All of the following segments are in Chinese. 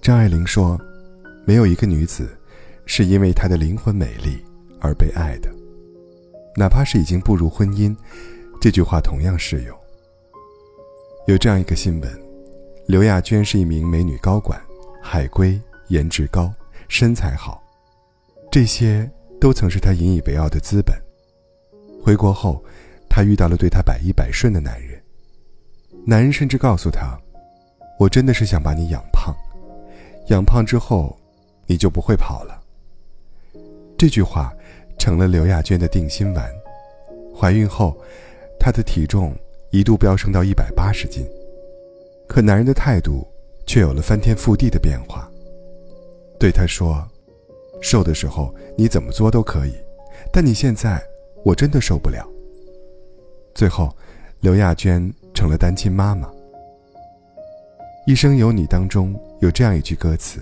张爱玲说：“没有一个女子，是因为她的灵魂美丽而被爱的，哪怕是已经步入婚姻。”这句话同样适用。有这样一个新闻：刘亚娟是一名美女高管，海归，颜值高，身材好，这些都曾是她引以为傲的资本。回国后，她遇到了对她百依百顺的男人，男人甚至告诉她：“我真的是想把你养胖。”养胖之后，你就不会跑了。这句话成了刘亚娟的定心丸。怀孕后，她的体重一度飙升到一百八十斤，可男人的态度却有了翻天覆地的变化。对她说：“瘦的时候你怎么作都可以，但你现在我真的受不了。”最后，刘亚娟成了单亲妈妈。一生有你当中有这样一句歌词：“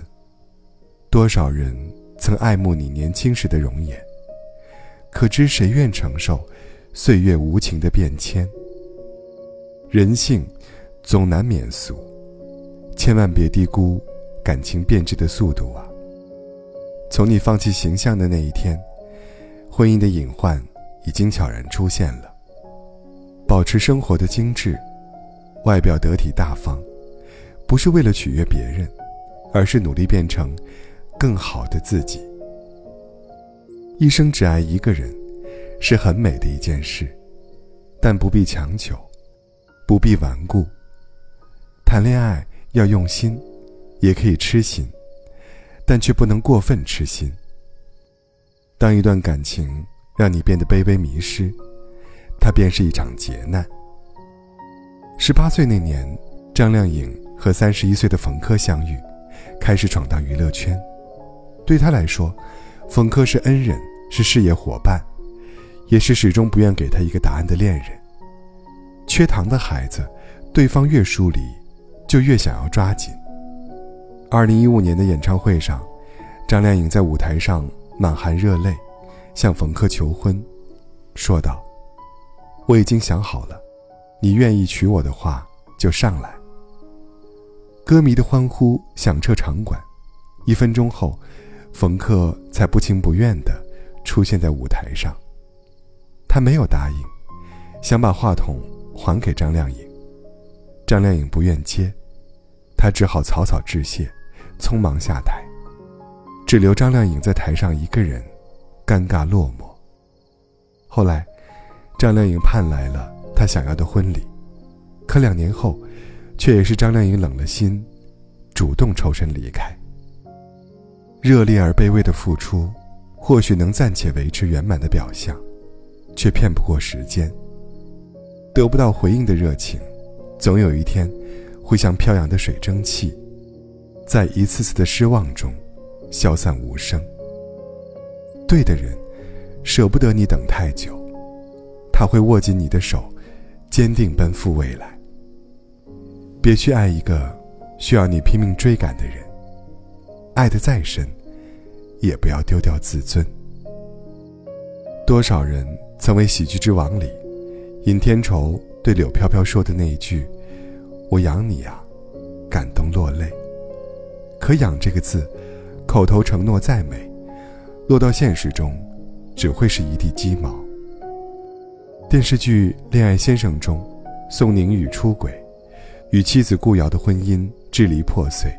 多少人曾爱慕你年轻时的容颜，可知谁愿承受岁月无情的变迁？人性总难免俗，千万别低估感情变质的速度啊！从你放弃形象的那一天，婚姻的隐患已经悄然出现了。保持生活的精致，外表得体大方。”不是为了取悦别人，而是努力变成更好的自己。一生只爱一个人，是很美的一件事，但不必强求，不必顽固。谈恋爱要用心，也可以痴心，但却不能过分痴心。当一段感情让你变得卑微迷失，它便是一场劫难。十八岁那年，张靓颖。和三十一岁的冯轲相遇，开始闯荡娱乐圈。对他来说，冯轲是恩人，是事业伙伴，也是始终不愿给他一个答案的恋人。缺糖的孩子，对方越疏离，就越想要抓紧。二零一五年的演唱会上，张靓颖在舞台上满含热泪，向冯轲求婚，说道：“我已经想好了，你愿意娶我的话，就上来。”歌迷的欢呼响彻场馆，一分钟后，冯克才不情不愿地出现在舞台上。他没有答应，想把话筒还给张靓颖。张靓颖不愿接，他只好草草致谢，匆忙下台，只留张靓颖在台上一个人，尴尬落寞。后来，张靓颖盼来了她想要的婚礼，可两年后。却也是张靓颖冷了心，主动抽身离开。热烈而卑微的付出，或许能暂且维持圆满的表象，却骗不过时间。得不到回应的热情，总有一天会像飘扬的水蒸气，在一次次的失望中消散无声。对的人，舍不得你等太久，他会握紧你的手，坚定奔赴未来。别去爱一个需要你拼命追赶的人，爱得再深，也不要丢掉自尊。多少人曾为《喜剧之王》里尹天仇对柳飘飘说的那一句“我养你啊”，感动落泪。可“养”这个字，口头承诺再美，落到现实中，只会是一地鸡毛。电视剧《恋爱先生》中，宋宁宇出轨。与妻子顾瑶的婚姻支离破碎，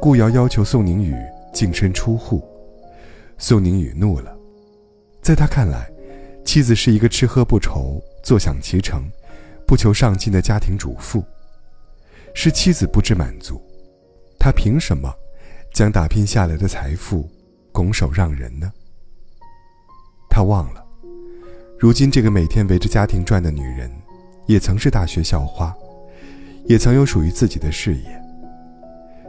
顾瑶要求宋宁宇净身出户，宋宁宇怒了。在他看来，妻子是一个吃喝不愁、坐享其成、不求上进的家庭主妇，是妻子不知满足，他凭什么将打拼下来的财富拱手让人呢？他忘了，如今这个每天围着家庭转的女人，也曾是大学校花。也曾有属于自己的事业。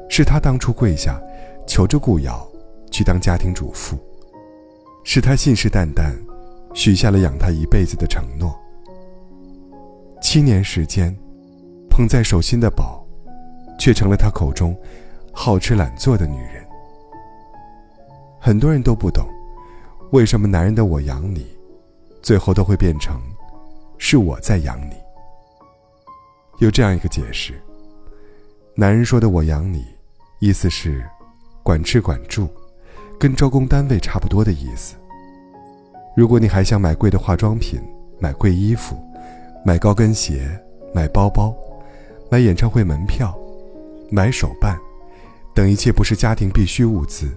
是他当初跪下，求着顾瑶去当家庭主妇。是他信誓旦旦，许下了养她一辈子的承诺。七年时间，捧在手心的宝，却成了他口中好吃懒做的女人。很多人都不懂，为什么男人的“我养你”，最后都会变成“是我在养你”。有这样一个解释：男人说的“我养你”，意思是管吃管住，跟招工单位差不多的意思。如果你还想买贵的化妆品、买贵衣服、买高跟鞋、买包包、买演唱会门票、买手办等一切不是家庭必需物资，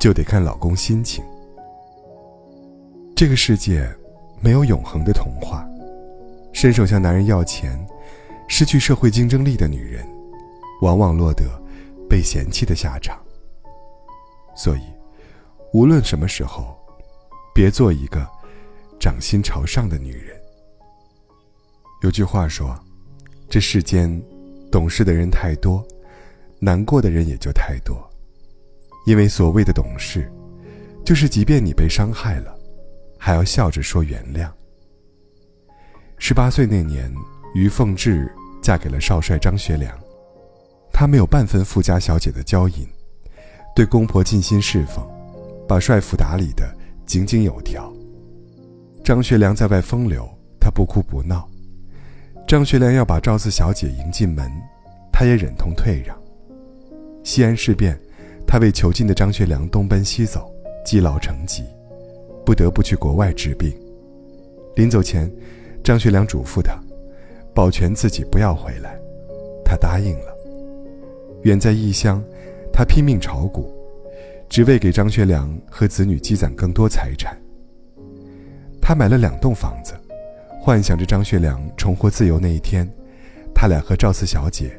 就得看老公心情。这个世界没有永恒的童话，伸手向男人要钱，失去社会竞争力的女人，往往落得被嫌弃的下场。所以，无论什么时候，别做一个掌心朝上的女人。有句话说：“这世间懂事的人太多，难过的人也就太多。”因为所谓的懂事，就是即便你被伤害了。还要笑着说原谅。十八岁那年，于凤至嫁给了少帅张学良，她没有半分富家小姐的娇饮，对公婆尽心侍奉，把帅府打理的井井有条。张学良在外风流，她不哭不闹；张学良要把赵四小姐迎进门，她也忍痛退让。西安事变，她为囚禁的张学良东奔西走，积劳成疾。不得不去国外治病。临走前，张学良嘱咐他，保全自己不要回来。他答应了。远在异乡，他拼命炒股，只为给张学良和子女积攒更多财产。他买了两栋房子，幻想着张学良重获自由那一天，他俩和赵四小姐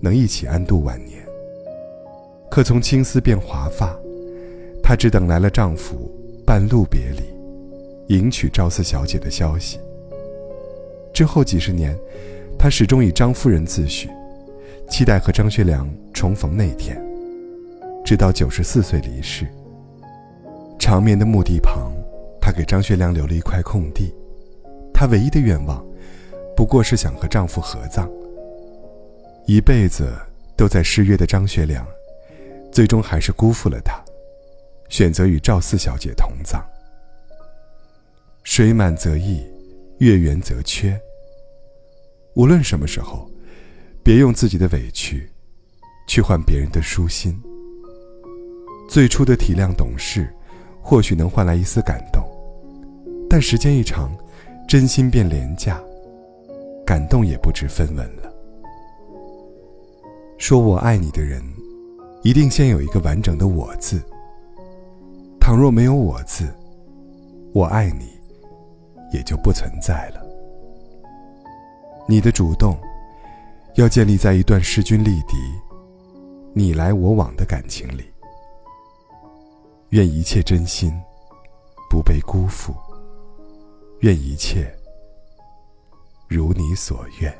能一起安度晚年。可从青丝变华发，她只等来了丈夫。半路别离，迎娶赵四小姐的消息。之后几十年，她始终以张夫人自诩，期待和张学良重逢那天。直到九十四岁离世。长眠的墓地旁，她给张学良留了一块空地。她唯一的愿望，不过是想和丈夫合葬。一辈子都在失约的张学良，最终还是辜负了她。选择与赵四小姐同葬。水满则溢，月圆则缺。无论什么时候，别用自己的委屈，去换别人的舒心。最初的体谅懂事，或许能换来一丝感动，但时间一长，真心变廉价，感动也不知分文了。说我爱你的人，一定先有一个完整的“我”字。倘若没有“我”字，我爱你也就不存在了。你的主动，要建立在一段势均力敌、你来我往的感情里。愿一切真心不被辜负，愿一切如你所愿。